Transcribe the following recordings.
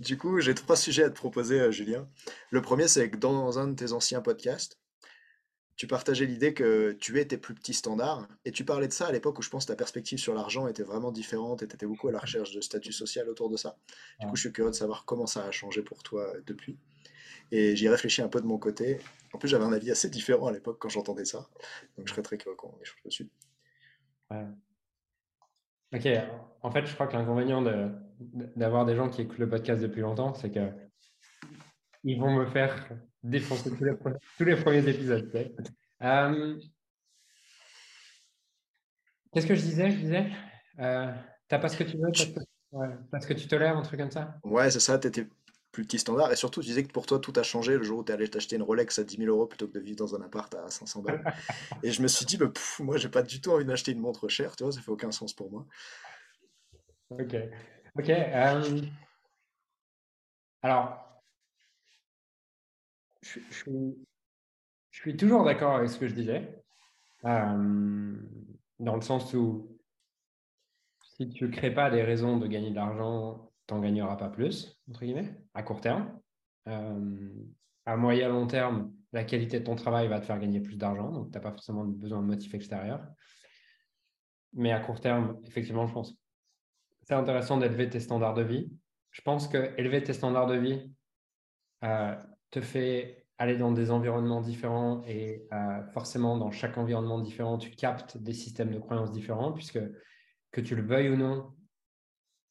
Du coup, j'ai trois sujets à te proposer, euh, Julien. Le premier, c'est que dans un de tes anciens podcasts, tu partageais l'idée que tu es tes plus petits standards, et tu parlais de ça à l'époque où je pense que ta perspective sur l'argent était vraiment différente, et tu étais beaucoup à la recherche de statut social autour de ça. Du coup, je suis curieux de savoir comment ça a changé pour toi euh, depuis. Et j'y ai réfléchi un peu de mon côté. En plus, j'avais un avis assez différent à l'époque quand j'entendais ça, donc je serais très curieux qu'on échange dessus. Ouais. Ok, en fait, je crois que l'inconvénient d'avoir des gens qui écoutent le podcast depuis longtemps, c'est que ils vont me faire défoncer tous les, tous les premiers épisodes. Euh, qu'est-ce que je disais? Je disais, euh, t'as pas ce que tu veux parce que, ouais, parce que tu tolères un truc comme ça? Ouais, c'est ça, t'étais plus petit standard. Et surtout, tu disais que pour toi, tout a changé le jour où tu allé t'acheter une Rolex à 10 000 euros plutôt que de vivre dans un appart à 500 balles. et je me suis dit, bah, moi, j'ai pas du tout envie d'acheter une montre chère, tu vois, ça fait aucun sens pour moi. Ok. Ok. Euh, alors, je, suis toujours d'accord avec ce que je disais, euh, dans le sens où si tu ne crées pas des raisons de gagner de l'argent n'en gagneras pas plus, entre guillemets, à court terme. Euh, à moyen long terme, la qualité de ton travail va te faire gagner plus d'argent, donc tu n'as pas forcément besoin de motifs extérieurs. Mais à court terme, effectivement, je pense c'est intéressant d'élever tes standards de vie. Je pense que élever tes standards de vie euh, te fait aller dans des environnements différents et euh, forcément dans chaque environnement différent, tu captes des systèmes de croyances différents puisque que tu le veuilles ou non,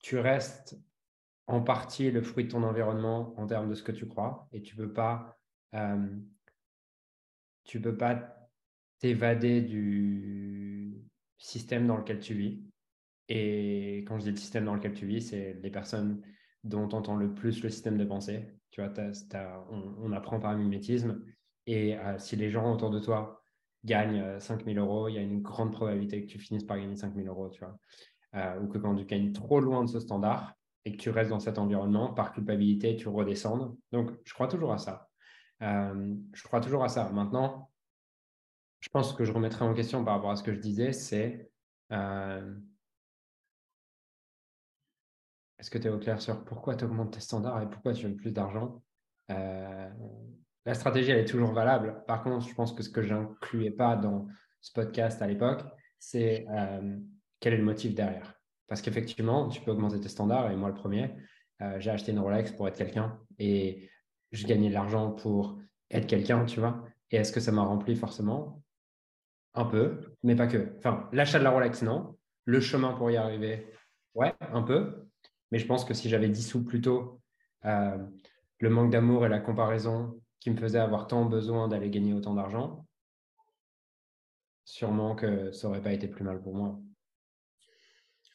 tu restes en partie le fruit de ton environnement en termes de ce que tu crois et tu peux pas euh, tu peux pas t'évader du système dans lequel tu vis. Et quand je dis le système dans lequel tu vis, c'est les personnes dont on entend le plus le système de pensée. Tu vois, on, apprend par mimétisme. Et euh, si les gens autour de toi gagnent 5000 euh, euros, il y a une grande probabilité que tu finisses par gagner 5000 euros. Tu vois. ou que quand tu gagnes trop loin de ce standard, et que tu restes dans cet environnement, par culpabilité, tu redescendes. Donc, je crois toujours à ça. Euh, je crois toujours à ça. Maintenant, je pense que je remettrai en question par rapport à ce que je disais, c'est euh, est-ce que tu es au clair sur pourquoi tu augmentes tes standards et pourquoi tu veux plus d'argent? Euh, La stratégie, elle est toujours valable. Par contre, je pense que ce que je n'incluais pas dans ce podcast à l'époque, c'est quel est le motif derrière. Parce qu'effectivement, tu peux augmenter tes standards. Et moi, le premier, euh, j'ai acheté une Rolex pour être quelqu'un et je gagnais de l'argent pour être quelqu'un, tu vois. Et est-ce que ça m'a rempli forcément? Un peu, mais pas que. Enfin, l'achat de la Rolex, non. Le chemin pour y arriver, ouais, un peu. Mais je pense que si j'avais dissous plus tôt euh, le manque d'amour et la comparaison qui me faisait avoir tant besoin d'aller gagner autant d'argent, sûrement que ça n'aurait pas été plus mal pour moi.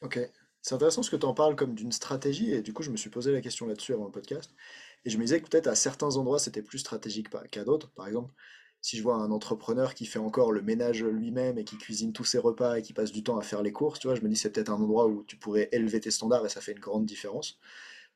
Ok. C'est intéressant ce que tu en parles comme d'une stratégie, et du coup, je me suis posé la question là-dessus avant le podcast. Et je me disais que peut-être à certains endroits, c'était plus stratégique qu'à d'autres. Par exemple, si je vois un entrepreneur qui fait encore le ménage lui-même et qui cuisine tous ses repas et qui passe du temps à faire les courses, tu vois, je me dis c'est peut-être un endroit où tu pourrais élever tes standards et ça fait une grande différence.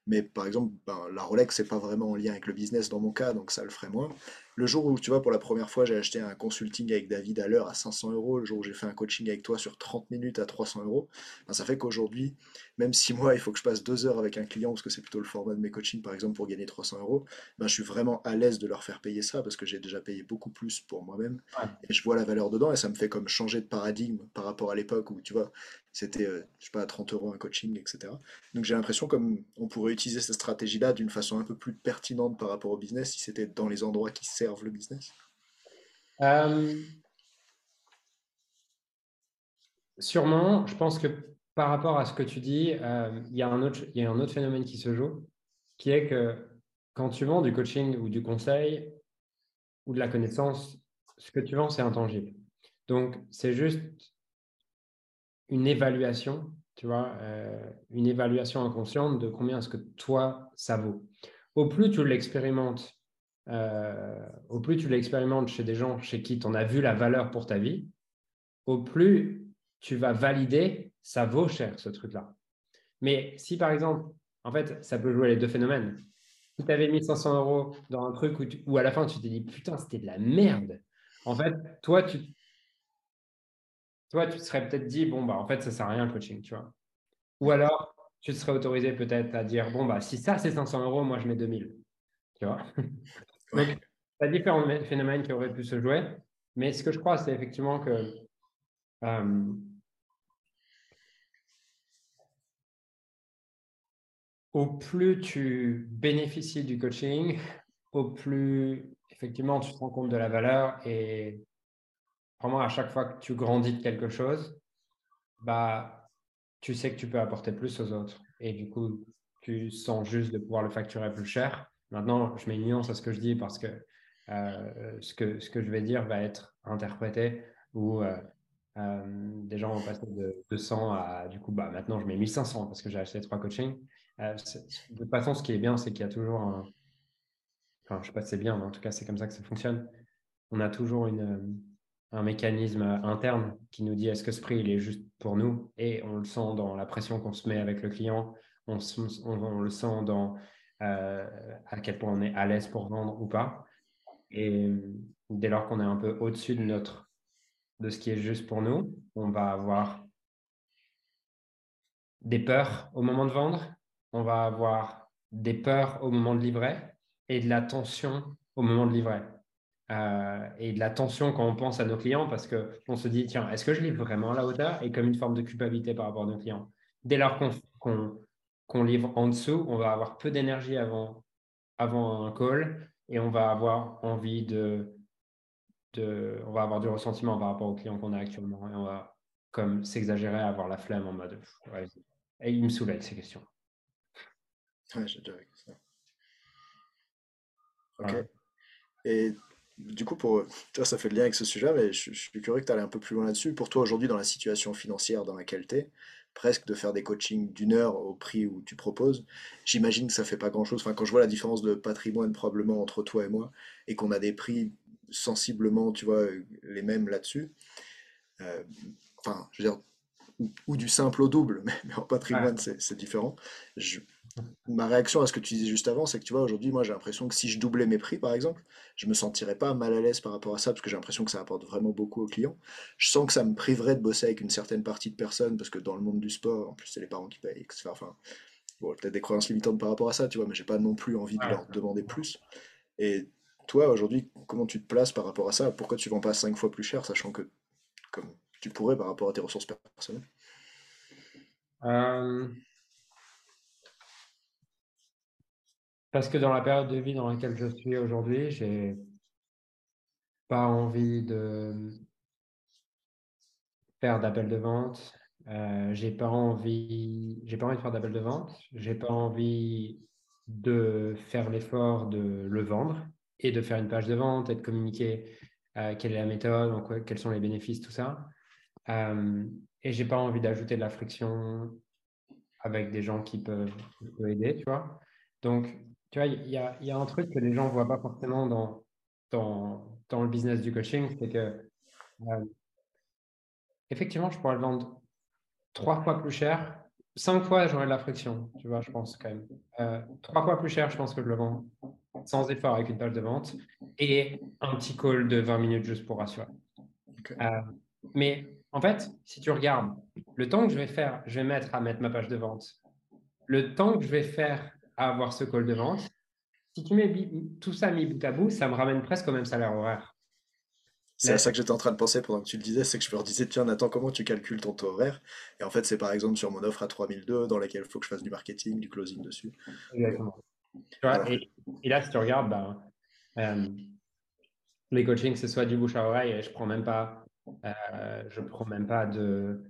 Mais par exemple, ben, la Rolex, c'est pas vraiment en lien avec le business dans mon cas, donc ça le ferait moins. Le jour où, tu vois, pour la première fois, j'ai acheté un consulting avec David à l'heure à 500 euros, le jour où j'ai fait un coaching avec toi sur 30 minutes à 300 euros, ben, ça fait qu'aujourd'hui, même si moi, il faut que je passe deux heures avec un client, parce que c'est plutôt le format de mes coachings, par exemple, pour gagner 300 euros, ben, je suis vraiment à l'aise de leur faire payer ça, parce que j'ai déjà payé beaucoup plus pour moi-même, et je vois la valeur dedans, et ça me fait comme changer de paradigme par rapport à l'époque où, tu vois, c'était, euh, je sais pas, 30 euros un coaching, etc. Donc j'ai l'impression comme on pourrait utiliser cette stratégie-là d'une façon un peu plus pertinente par rapport au business si c'était dans les endroits qui servent le business? Euh, Sûrement, je pense que par rapport à ce que tu dis, euh, il, y a un autre, phénomène qui se joue, qui est que quand tu vends du coaching ou du conseil ou de la connaissance, ce que tu vends, c'est intangible. Donc, c'est juste une évaluation, tu vois, euh, une évaluation inconsciente de combien est-ce que toi, ça vaut. Au plus tu l'expérimentes au plus tu l'expérimentes chez des gens chez qui tu en as vu la valeur pour ta vie, au plus tu vas valider ça vaut cher ce truc-là. Mais si par exemple, en fait, ça peut jouer les deux phénomènes. Si tu avais mis 500 euros dans un truc où, à la fin tu t'es dit putain, c'était de la merde. En fait, toi, tu, toi, tu serais peut-être dit bon, bah en fait, ça sert à rien le coaching, tu vois. Ou alors, tu serais autorisé peut-être à dire, bon, bah, si ça c'est 500 euros, moi je mets 2000. Tu vois Donc, il y a différents phénomènes qui auraient pu se jouer. Mais ce que je crois, c'est effectivement que euh, au plus tu bénéficies du coaching, au plus effectivement tu te rends compte de la valeur et vraiment à chaque fois que tu grandis de quelque chose, bah, tu sais que tu peux apporter plus aux autres. Et du coup, tu sens juste de pouvoir le facturer plus cher. Maintenant, je mets une nuance à ce que je dis parce que euh, ce, que, je vais dire va être interprété ou euh, euh, des gens vont passer de 200 à du coup, bah, maintenant je mets 1500 parce que j'ai acheté trois coachings. de toute façon, ce qui est bien, c'est qu'il y a toujours un. Enfin, je sais pas si c'est bien, mais en tout cas, c'est comme ça que ça fonctionne. On a toujours un mécanisme interne qui nous dit est-ce que ce prix il est juste pour nous? Et on le sent dans la pression qu'on se met avec le client, on, le sent dans à quel point on est à l'aise pour vendre ou pas. Et dès lors qu'on est un peu au-dessus de notre de ce qui est juste pour nous, on va avoir des peurs au moment de vendre, on va avoir des peurs au moment de livrer et de la tension au moment de livrer. Euh, et de la tension quand on pense à nos clients parce qu'on se dit, tiens, est-ce que je livre vraiment à la hauteur Et comme une forme de culpabilité par rapport à nos clients? Dès lors qu'on livre en dessous, on va avoir peu d'énergie avant, avant un call et on va avoir envie de, de, on va avoir du ressentiment par rapport aux clients qu'on a actuellement et on va comme s'exagérer à avoir la flemme en mode, et il me saoule avec ces questions. Ouais, j'ai déjà ça. Ok. Et du coup, pour toi, ça fait le lien avec ce sujet, mais je, suis curieux que tu ailles un peu plus loin là-dessus. Pour toi, aujourd'hui, dans la situation financière dans laquelle tu es, presque de faire des coachings d'une heure au prix où tu proposes, j'imagine que ça fait pas grand-chose. Enfin, quand je vois la différence de patrimoine probablement entre toi et moi, et qu'on a des prix sensiblement, tu vois, les mêmes là-dessus, euh, enfin, je veux dire, ou, du simple au double, mais, en patrimoine, c'est différent. Je, ma réaction à ce que tu disais juste avant, c'est que tu vois, aujourd'hui, moi j'ai l'impression que si je doublais mes prix, par exemple, je me sentirais pas mal à l'aise par rapport à ça, parce que j'ai l'impression que ça apporte vraiment beaucoup aux clients. Je sens que ça me priverait de bosser avec une certaine partie de personnes, parce que dans le monde du sport, en plus, c'est les parents qui payent, etc. Enfin, bon, peut-être des croyances limitantes par rapport à ça, tu vois, mais j'ai pas non plus envie de leur demander plus. Et toi, aujourd'hui, comment tu te places par rapport à ça? Pourquoi tu vends pas 5 fois plus cher, sachant que comme tu pourrais par rapport à tes ressources personnelles? Euh, Parce que dans la période de vie dans laquelle je suis aujourd'hui, j'ai pas envie de faire d'appel de vente. Euh, j'ai pas envie, j'ai pas envie de faire d'appel de vente. J'ai pas envie de faire l'effort de le vendre et de faire une page de vente et de communiquer euh, quelle est la méthode, donc, quels sont les bénéfices, tout ça. Euh, et j'ai pas envie d'ajouter de la friction avec des gens qui peuvent, qui peuvent aider, tu vois. Donc, tu vois, il y a, y a, un truc que les gens ne voient pas forcément dans, dans, dans, le business du coaching, c'est que euh, effectivement, je pourrais le vendre trois fois plus cher. Cinq fois, j'aurais de la friction, tu vois, je pense quand même. Euh, trois fois plus cher, je pense que je le vends sans effort avec une page de vente et un petit call de 20 minutes juste pour rassurer. Euh, mais en fait, si tu regardes, le temps que je vais faire, je vais mettre à mettre ma page de vente, le temps que je vais faire à avoir ce call de vente. Si tu mets tout ça mis bout à bout, ça me ramène presque au même salaire horaire. C'est à ça que j'étais en train de penser pendant que tu le disais, c'est que je me disais, tiens Nathan, comment tu calcules ton taux horaire? Et en fait, c'est par exemple sur mon offre à 3002 dans laquelle il faut que je fasse du marketing, du closing dessus. Exactement. Et, là, si tu regardes, ben, euh, les coachings, c'est soit du bouche à oreille et je prends même pas, euh, je prends même pas de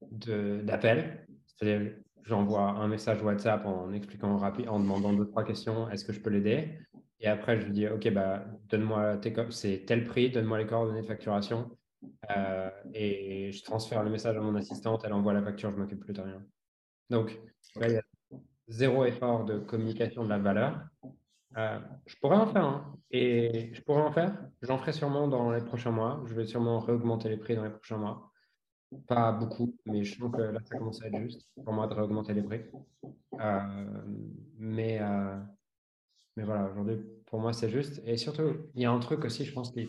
d'appel. C'est-à-dire, j'envoie un message WhatsApp en expliquant rapide, en demandant deux, trois questions, est-ce que je peux l'aider? Et après, je lui dis, OK, bah, donne-moi c'est tel prix, donne-moi les coordonnées de facturation. Euh, et je transfère le message à mon assistante, elle envoie la facture, je m'occupe plus de rien. Donc, il y a zéro effort de communication de la valeur. Euh, je pourrais en faire, hein. et je pourrais en faire. J'en ferai sûrement dans les prochains mois. Je vais sûrement réaugmenter les prix dans les prochains mois. Pas beaucoup, mais je trouve que là, ça commence à être juste pour moi de réaugmenter les prix. Euh, mais, euh, mais voilà, aujourd'hui, pour moi, c'est juste. Et surtout, il y a un truc aussi, je pense, qui est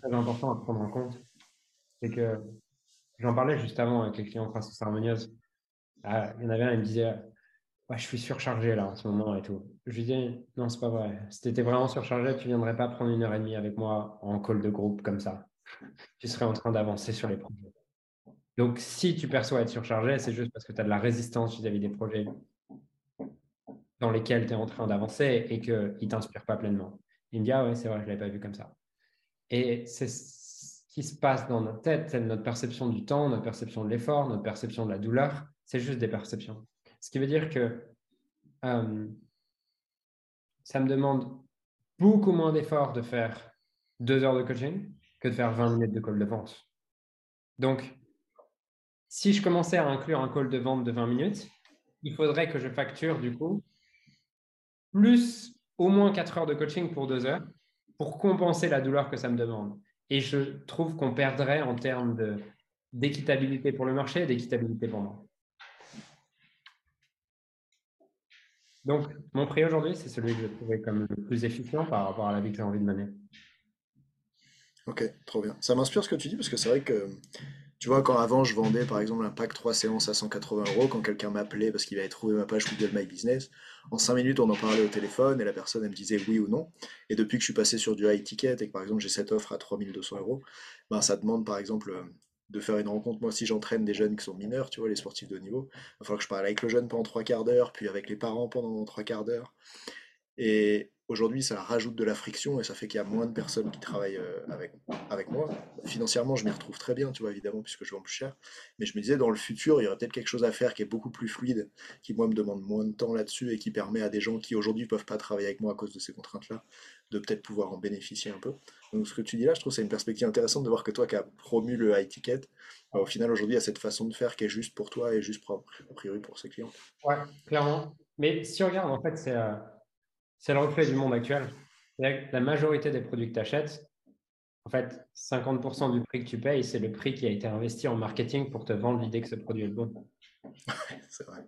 très important à prendre en compte. C'est que j'en parlais juste avant avec les clients croissance harmonieuse. Euh, il y en avait un, il me disait je suis surchargé là en ce moment et tout. Je lui dis, non, c'est pas vrai. Si tu étais vraiment surchargé, tu viendrais pas prendre une heure et demie avec moi en call de groupe comme ça. Tu serais en train d'avancer sur les projets. Donc, si tu perçois être surchargé, c'est juste parce que tu as de la résistance vis-à-vis des projets dans lesquels tu es en train d'avancer et qu'ils ne t'inspirent pas pleinement. Il me dit, ah ouais, c'est vrai, je ne l'avais pas vu comme ça. Et c'est ce qui se passe dans notre tête, c'est notre perception du temps, notre perception de l'effort, notre perception de la douleur, c'est juste des perceptions. Ce qui veut dire que euh, ça me demande beaucoup moins d'efforts de faire deux heures de coaching que de faire 20 minutes de call de vente. Donc, si je commençais à inclure un call de vente de 20 minutes, il faudrait que je facture du coup plus au moins 4 heures de coaching pour deux heures pour compenser la douleur que ça me demande. Et je trouve qu'on perdrait en termes d'équitabilité pour le marché et d'équitabilité pour moi. Donc, mon prix aujourd'hui, c'est celui que je trouvais comme le plus efficient par rapport à la vie que j'ai envie de mener. Ok, trop bien. Ça m'inspire ce que tu dis parce que c'est vrai que, tu vois, quand avant je vendais par exemple un pack 3 séances à 180 euros, quand quelqu'un m'appelait parce qu'il avait trouvé ma page Google My Business, en 5 minutes on en parlait au téléphone et la personne elle me disait oui ou non. Et depuis que je suis passé sur du high ticket et que par exemple j'ai cette offre à 3200 euros, ben ça demande par exemple de faire une rencontre. Moi, si j'entraîne des jeunes qui sont mineurs, tu vois, les sportifs de haut niveau, il va falloir que je parle avec le jeune pendant trois quarts d'heure, puis avec les parents pendant trois quarts d'heure. Et Aujourd'hui, ça rajoute de la friction et ça fait qu'il y a moins de personnes qui travaillent euh, avec, moi. Financièrement, je m'y retrouve très bien, tu vois, évidemment, puisque je vends plus cher. Mais je me disais, dans le futur, il y aurait peut-être quelque chose à faire qui est beaucoup plus fluide, qui, moi, me demande moins de temps là-dessus et qui permet à des gens qui, aujourd'hui, ne peuvent pas travailler avec moi à cause de ces contraintes-là, de peut-être pouvoir en bénéficier un peu. Donc, ce que tu dis là, je trouve c'est une perspective intéressante de voir que toi, qui as promu le high ticket, bah, au final, aujourd'hui, il y a cette façon de faire qui est juste pour toi et juste a priori pour ses clients. Ouais, clairement. Mais si on regarde, en fait, c'est. Euh, c'est le reflet du monde actuel. La majorité des produits que tu achètes, en fait, 50% du prix que tu payes, c'est le prix qui a été investi en marketing pour te vendre l'idée que ce produit est bon. c'est vrai.